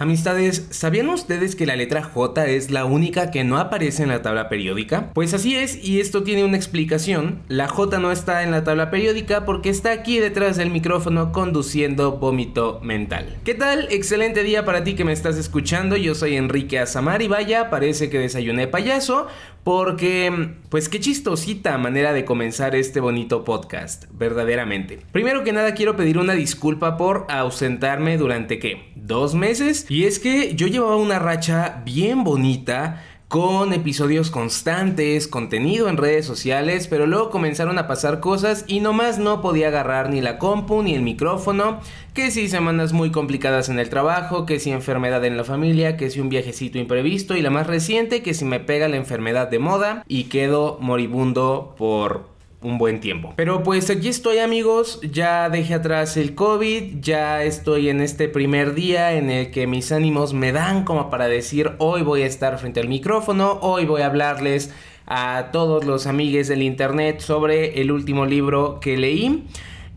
Amistades, ¿sabían ustedes que la letra J es la única que no aparece en la tabla periódica? Pues así es, y esto tiene una explicación. La J no está en la tabla periódica porque está aquí detrás del micrófono conduciendo vómito mental. ¿Qué tal? Excelente día para ti que me estás escuchando. Yo soy Enrique Azamar y vaya, parece que desayuné payaso porque, pues qué chistosita manera de comenzar este bonito podcast, verdaderamente. Primero que nada quiero pedir una disculpa por ausentarme durante qué, dos meses. Y es que yo llevaba una racha bien bonita con episodios constantes, contenido en redes sociales, pero luego comenzaron a pasar cosas y nomás no podía agarrar ni la compu ni el micrófono, que si semanas muy complicadas en el trabajo, que si enfermedad en la familia, que si un viajecito imprevisto y la más reciente, que si me pega la enfermedad de moda y quedo moribundo por un buen tiempo. Pero pues aquí estoy amigos, ya dejé atrás el COVID, ya estoy en este primer día en el que mis ánimos me dan como para decir hoy voy a estar frente al micrófono, hoy voy a hablarles a todos los amigues del internet sobre el último libro que leí.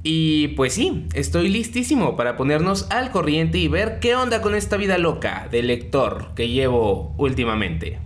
Y pues sí, estoy listísimo para ponernos al corriente y ver qué onda con esta vida loca de lector que llevo últimamente.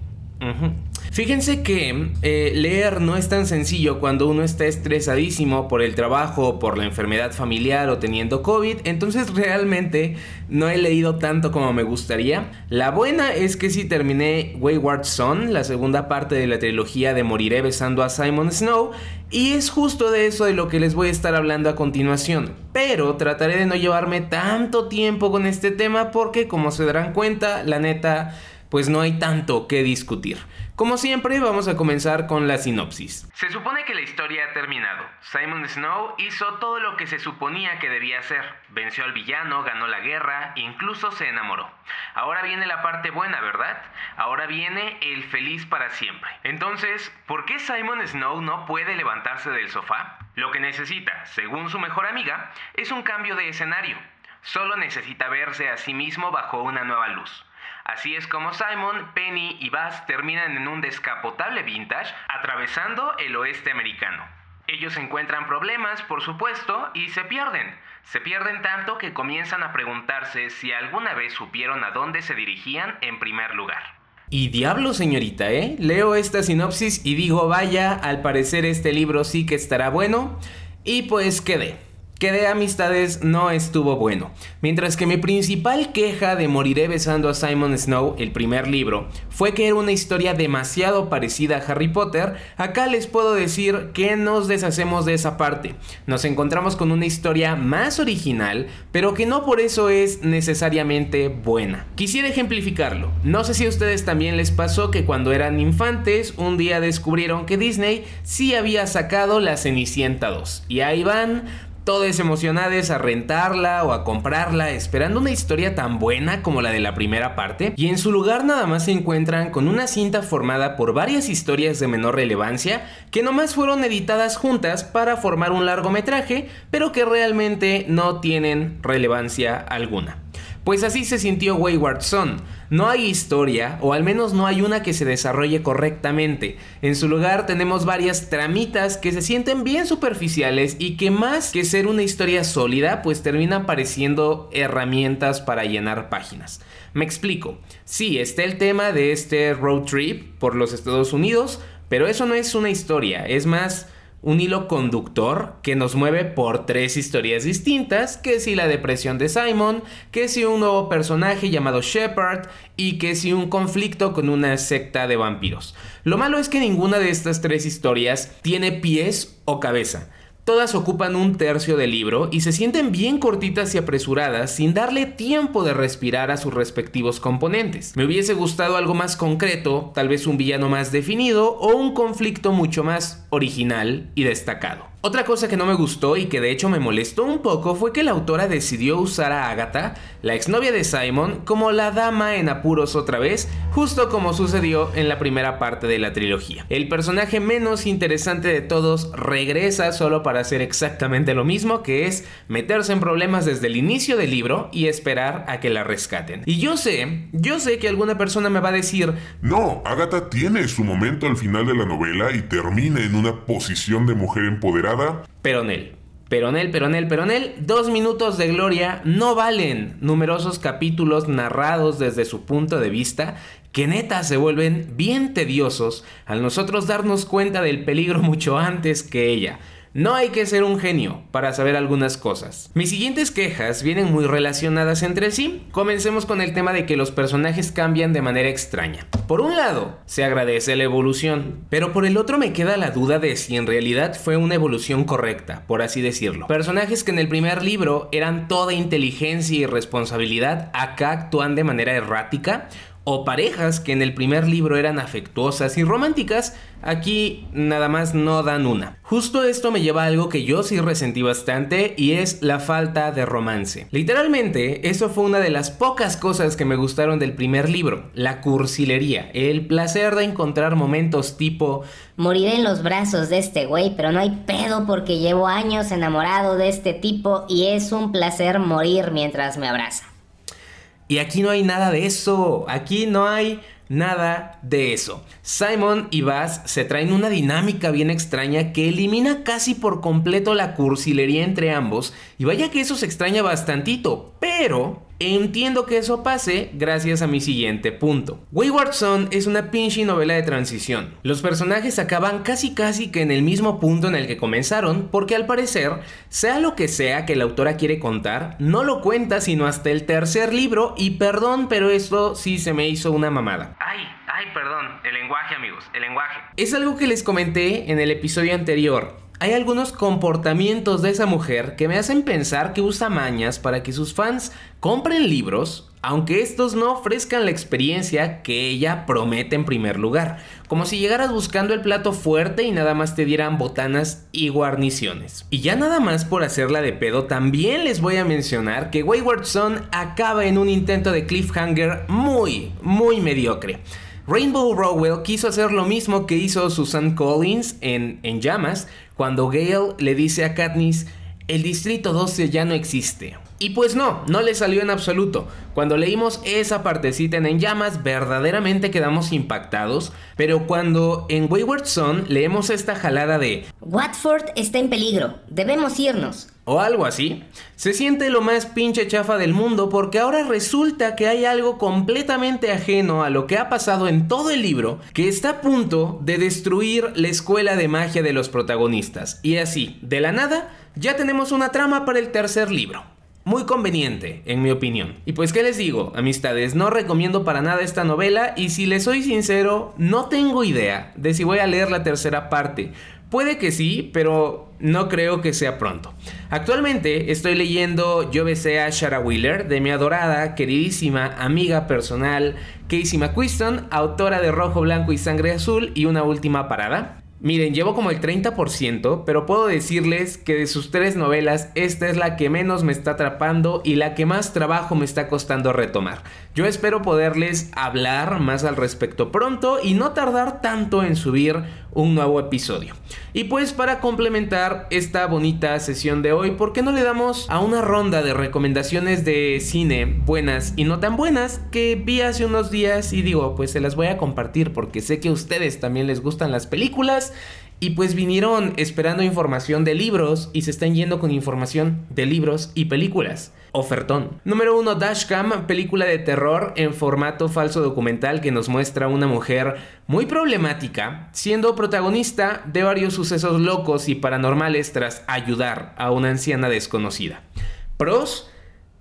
Fíjense que eh, leer no es tan sencillo cuando uno está estresadísimo por el trabajo, por la enfermedad familiar o teniendo COVID, entonces realmente no he leído tanto como me gustaría. La buena es que sí terminé Wayward Son, la segunda parte de la trilogía de Moriré besando a Simon Snow, y es justo de eso de lo que les voy a estar hablando a continuación. Pero trataré de no llevarme tanto tiempo con este tema porque como se darán cuenta, la neta, pues no hay tanto que discutir. Como siempre, vamos a comenzar con la sinopsis. Se supone que la historia ha terminado. Simon Snow hizo todo lo que se suponía que debía hacer. Venció al villano, ganó la guerra, incluso se enamoró. Ahora viene la parte buena, ¿verdad? Ahora viene el feliz para siempre. Entonces, ¿por qué Simon Snow no puede levantarse del sofá? Lo que necesita, según su mejor amiga, es un cambio de escenario. Solo necesita verse a sí mismo bajo una nueva luz. Así es como Simon, Penny y Bass terminan en un descapotable vintage atravesando el oeste americano. Ellos encuentran problemas, por supuesto, y se pierden. Se pierden tanto que comienzan a preguntarse si alguna vez supieron a dónde se dirigían en primer lugar. Y diablo, señorita, ¿eh? Leo esta sinopsis y digo, vaya, al parecer este libro sí que estará bueno. Y pues quedé que de amistades no estuvo bueno. Mientras que mi principal queja de Moriré besando a Simon Snow, el primer libro, fue que era una historia demasiado parecida a Harry Potter, acá les puedo decir que nos deshacemos de esa parte. Nos encontramos con una historia más original, pero que no por eso es necesariamente buena. Quisiera ejemplificarlo. No sé si a ustedes también les pasó que cuando eran infantes, un día descubrieron que Disney sí había sacado la Cenicienta 2. Y ahí van todos emocionados a rentarla o a comprarla, esperando una historia tan buena como la de la primera parte, y en su lugar nada más se encuentran con una cinta formada por varias historias de menor relevancia que nomás fueron editadas juntas para formar un largometraje, pero que realmente no tienen relevancia alguna. Pues así se sintió Wayward Son. No hay historia, o al menos no hay una que se desarrolle correctamente. En su lugar tenemos varias tramitas que se sienten bien superficiales y que más que ser una historia sólida, pues terminan pareciendo herramientas para llenar páginas. Me explico. Sí, está el tema de este road trip por los Estados Unidos, pero eso no es una historia, es más un hilo conductor que nos mueve por tres historias distintas, que si la depresión de Simon, que si un nuevo personaje llamado Shepard y que si un conflicto con una secta de vampiros. Lo malo es que ninguna de estas tres historias tiene pies o cabeza. Todas ocupan un tercio del libro y se sienten bien cortitas y apresuradas sin darle tiempo de respirar a sus respectivos componentes. Me hubiese gustado algo más concreto, tal vez un villano más definido o un conflicto mucho más original y destacado. Otra cosa que no me gustó y que de hecho me molestó un poco fue que la autora decidió usar a Agatha, la exnovia de Simon, como la dama en apuros otra vez, justo como sucedió en la primera parte de la trilogía. El personaje menos interesante de todos regresa solo para hacer exactamente lo mismo, que es meterse en problemas desde el inicio del libro y esperar a que la rescaten. Y yo sé, yo sé que alguna persona me va a decir, no, Agatha tiene su momento al final de la novela y termina en una posición de mujer empoderada Peronel. Peronel, Peronel, Peronel, dos minutos de gloria no valen numerosos capítulos narrados desde su punto de vista que neta se vuelven bien tediosos al nosotros darnos cuenta del peligro mucho antes que ella. No hay que ser un genio para saber algunas cosas. Mis siguientes quejas vienen muy relacionadas entre sí. Comencemos con el tema de que los personajes cambian de manera extraña. Por un lado, se agradece la evolución, pero por el otro me queda la duda de si en realidad fue una evolución correcta, por así decirlo. Personajes que en el primer libro eran toda inteligencia y responsabilidad, acá actúan de manera errática o parejas que en el primer libro eran afectuosas y románticas, aquí nada más no dan una. Justo esto me lleva a algo que yo sí resentí bastante y es la falta de romance. Literalmente, eso fue una de las pocas cosas que me gustaron del primer libro, la cursilería, el placer de encontrar momentos tipo Moriré en los brazos de este güey, pero no hay pedo porque llevo años enamorado de este tipo y es un placer morir mientras me abraza. Y aquí no hay nada de eso. Aquí no hay nada de eso. Simon y Bass se traen una dinámica bien extraña que elimina casi por completo la cursilería entre ambos. Y vaya que eso se extraña bastantito. Pero Entiendo que eso pase gracias a mi siguiente punto. Wayward Son es una pinche novela de transición. Los personajes acaban casi casi que en el mismo punto en el que comenzaron, porque al parecer, sea lo que sea que la autora quiere contar, no lo cuenta sino hasta el tercer libro y perdón, pero esto sí se me hizo una mamada. Ay, ay, perdón, el lenguaje amigos, el lenguaje. Es algo que les comenté en el episodio anterior hay algunos comportamientos de esa mujer que me hacen pensar que usa mañas para que sus fans compren libros, aunque estos no ofrezcan la experiencia que ella promete en primer lugar, como si llegaras buscando el plato fuerte y nada más te dieran botanas y guarniciones. Y ya nada más por hacerla de pedo, también les voy a mencionar que Wayward Son acaba en un intento de cliffhanger muy, muy mediocre. Rainbow Rowell quiso hacer lo mismo que hizo Susan Collins en, en Llamas, cuando Gale le dice a Katniss, el Distrito 12 ya no existe. Y pues no, no le salió en absoluto. Cuando leímos esa partecita en En Llamas, verdaderamente quedamos impactados, pero cuando en Wayward Son leemos esta jalada de Watford está en peligro, debemos irnos. O algo así, se siente lo más pinche chafa del mundo porque ahora resulta que hay algo completamente ajeno a lo que ha pasado en todo el libro que está a punto de destruir la escuela de magia de los protagonistas. Y así, de la nada, ya tenemos una trama para el tercer libro. Muy conveniente, en mi opinión. Y pues, ¿qué les digo, amistades? No recomiendo para nada esta novela y si les soy sincero, no tengo idea de si voy a leer la tercera parte. Puede que sí, pero no creo que sea pronto. Actualmente estoy leyendo Yo besé a Shara Wheeler de mi adorada, queridísima amiga personal Casey McQuiston, autora de Rojo, Blanco y Sangre Azul y Una Última Parada. Miren, llevo como el 30%, pero puedo decirles que de sus tres novelas, esta es la que menos me está atrapando y la que más trabajo me está costando retomar. Yo espero poderles hablar más al respecto pronto y no tardar tanto en subir un nuevo episodio. Y pues para complementar esta bonita sesión de hoy, ¿por qué no le damos a una ronda de recomendaciones de cine buenas y no tan buenas que vi hace unos días y digo, pues se las voy a compartir porque sé que a ustedes también les gustan las películas y pues vinieron esperando información de libros y se están yendo con información de libros y películas. Ofertón. Número 1. Dashcam, película de terror en formato falso documental que nos muestra una mujer muy problemática, siendo protagonista de varios sucesos locos y paranormales tras ayudar a una anciana desconocida. Pros.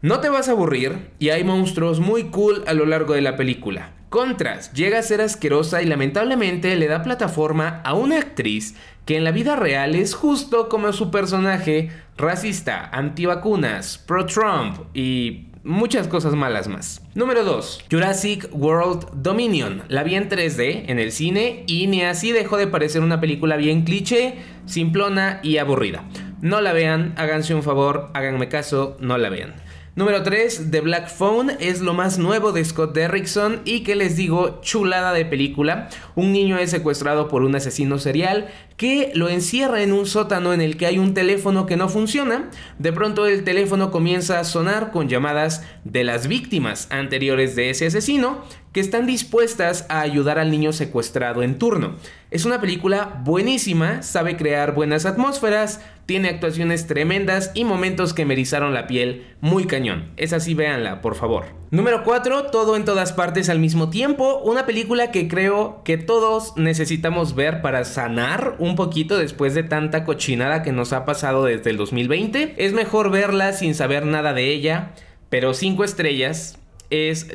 No te vas a aburrir y hay monstruos muy cool a lo largo de la película. Contras, llega a ser asquerosa y lamentablemente le da plataforma a una actriz que en la vida real es justo como su personaje, racista, antivacunas, pro-Trump y muchas cosas malas más. Número 2. Jurassic World Dominion. La vi en 3D en el cine y ni así dejó de parecer una película bien cliché, simplona y aburrida. No la vean, háganse un favor, háganme caso, no la vean. Número 3, The Black Phone es lo más nuevo de Scott Derrickson y que les digo, chulada de película. Un niño es secuestrado por un asesino serial que lo encierra en un sótano en el que hay un teléfono que no funciona. De pronto el teléfono comienza a sonar con llamadas de las víctimas anteriores de ese asesino que están dispuestas a ayudar al niño secuestrado en turno. Es una película buenísima, sabe crear buenas atmósferas, tiene actuaciones tremendas y momentos que me erizaron la piel muy cañón. Es así, véanla, por favor. Número 4, Todo en todas partes al mismo tiempo, una película que creo que todos necesitamos ver para sanar un poquito después de tanta cochinada que nos ha pasado desde el 2020. Es mejor verla sin saber nada de ella, pero 5 estrellas es,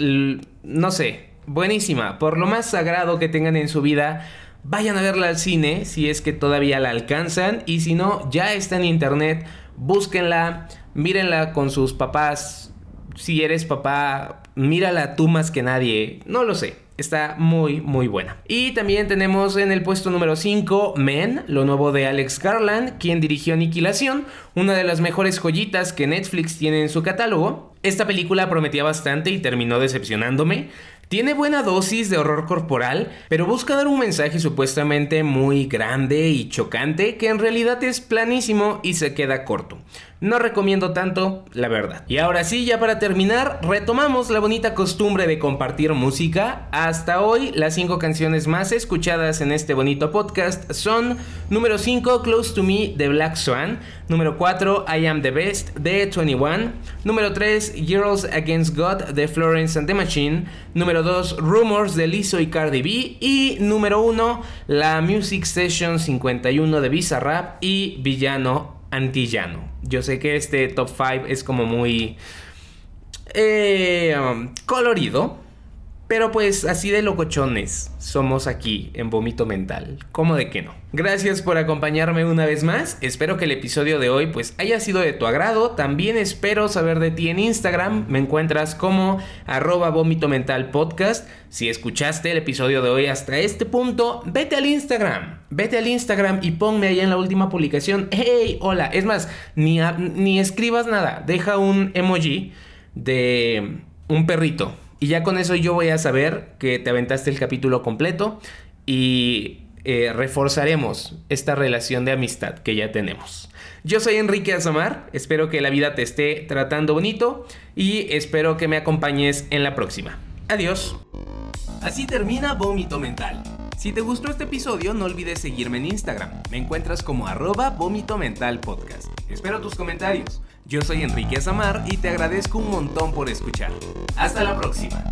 no sé, buenísima. Por lo más sagrado que tengan en su vida, vayan a verla al cine si es que todavía la alcanzan y si no, ya está en internet, búsquenla, mírenla con sus papás. Si eres papá, mírala tú más que nadie, no lo sé. Está muy, muy buena. Y también tenemos en el puesto número 5 Men, lo nuevo de Alex Garland, quien dirigió Aniquilación, una de las mejores joyitas que Netflix tiene en su catálogo. Esta película prometía bastante y terminó decepcionándome. Tiene buena dosis de horror corporal, pero busca dar un mensaje supuestamente muy grande y chocante que en realidad es planísimo y se queda corto. No recomiendo tanto, la verdad. Y ahora sí, ya para terminar, retomamos la bonita costumbre de compartir música. Hasta hoy, las 5 canciones más escuchadas en este bonito podcast son número 5, Close to Me de Black Swan, número 4, I Am the Best de 21, número 3, Girls Against God de Florence and the Machine, número 2, Rumors de Lizzo y Cardi B y número 1, la Music Session 51 de Bizarrap y Villano antillano. Yo sé que este top 5 es como muy eh, colorido, pero pues así de locochones somos aquí en Vómito Mental. ¿Cómo de que no? Gracias por acompañarme una vez más. Espero que el episodio de hoy pues haya sido de tu agrado. También espero saber de ti en Instagram. Me encuentras como arroba vómito mental podcast. Si escuchaste el episodio de hoy hasta este punto, vete al Instagram. Vete al Instagram y ponme ahí en la última publicación. Hey, hola. Es más, ni, ni escribas nada. Deja un emoji de un perrito y ya con eso yo voy a saber que te aventaste el capítulo completo y eh, reforzaremos esta relación de amistad que ya tenemos. Yo soy Enrique Azamar, espero que la vida te esté tratando bonito y espero que me acompañes en la próxima. Adiós. Así termina Vómito Mental. Si te gustó este episodio, no olvides seguirme en Instagram. Me encuentras como arroba vómito mental podcast. Espero tus comentarios. Yo soy Enrique Azamar y te agradezco un montón por escuchar. Hasta la próxima.